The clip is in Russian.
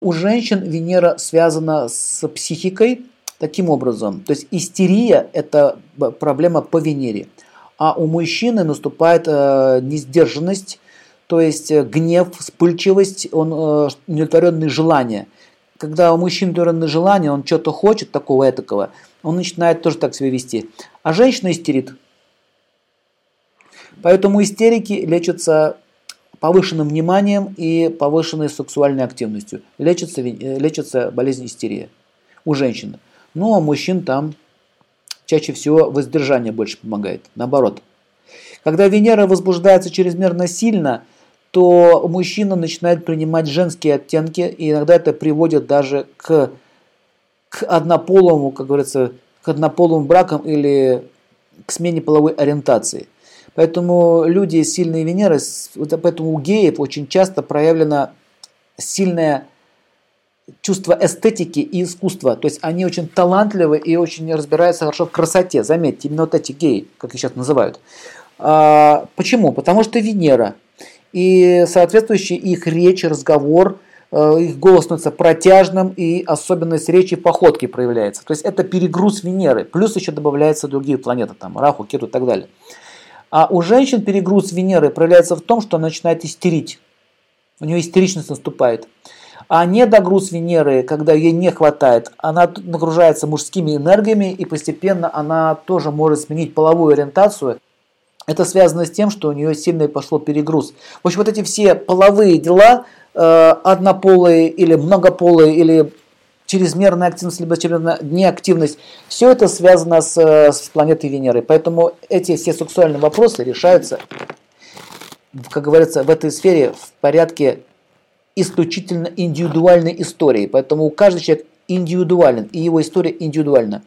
У женщин Венера связана с психикой таким образом. То есть истерия – это проблема по Венере. А у мужчины наступает э, несдержанность, то есть э, гнев, вспыльчивость, он э, удовлетворенные желания. Когда у мужчины удовлетворенные желания, он что-то хочет такого этакого, он начинает тоже так себя вести. А женщина истерит. Поэтому истерики лечатся повышенным вниманием и повышенной сексуальной активностью. Лечится, э, лечится болезнь истерии у женщин. Ну, а мужчин там чаще всего воздержание больше помогает. Наоборот. Когда Венера возбуждается чрезмерно сильно, то мужчина начинает принимать женские оттенки, и иногда это приводит даже к, к однополому, как говорится, к однополым бракам или к смене половой ориентации. Поэтому люди с сильной Венерой, поэтому у геев очень часто проявлено сильное чувство эстетики и искусства. То есть они очень талантливы и очень разбираются хорошо в красоте. Заметьте, именно вот эти геи, как их сейчас называют. А, почему? Потому что Венера. И соответствующий их речь, разговор, э, их голос становится протяжным, и особенность речи походки проявляется. То есть это перегруз Венеры. Плюс еще добавляются другие планеты, там Раху, Кету и так далее. А у женщин перегруз Венеры проявляется в том, что она начинает истерить. У нее истеричность наступает. А недогруз Венеры, когда ей не хватает, она нагружается мужскими энергиями и постепенно она тоже может сменить половую ориентацию. Это связано с тем, что у нее сильный пошел перегруз. В общем, вот эти все половые дела, э, однополые или многополые, или чрезмерная активность, либо чрезмерная неактивность, все это связано с, с планетой Венеры. Поэтому эти все сексуальные вопросы решаются, как говорится, в этой сфере в порядке исключительно индивидуальной истории. Поэтому каждый человек индивидуален, и его история индивидуальна.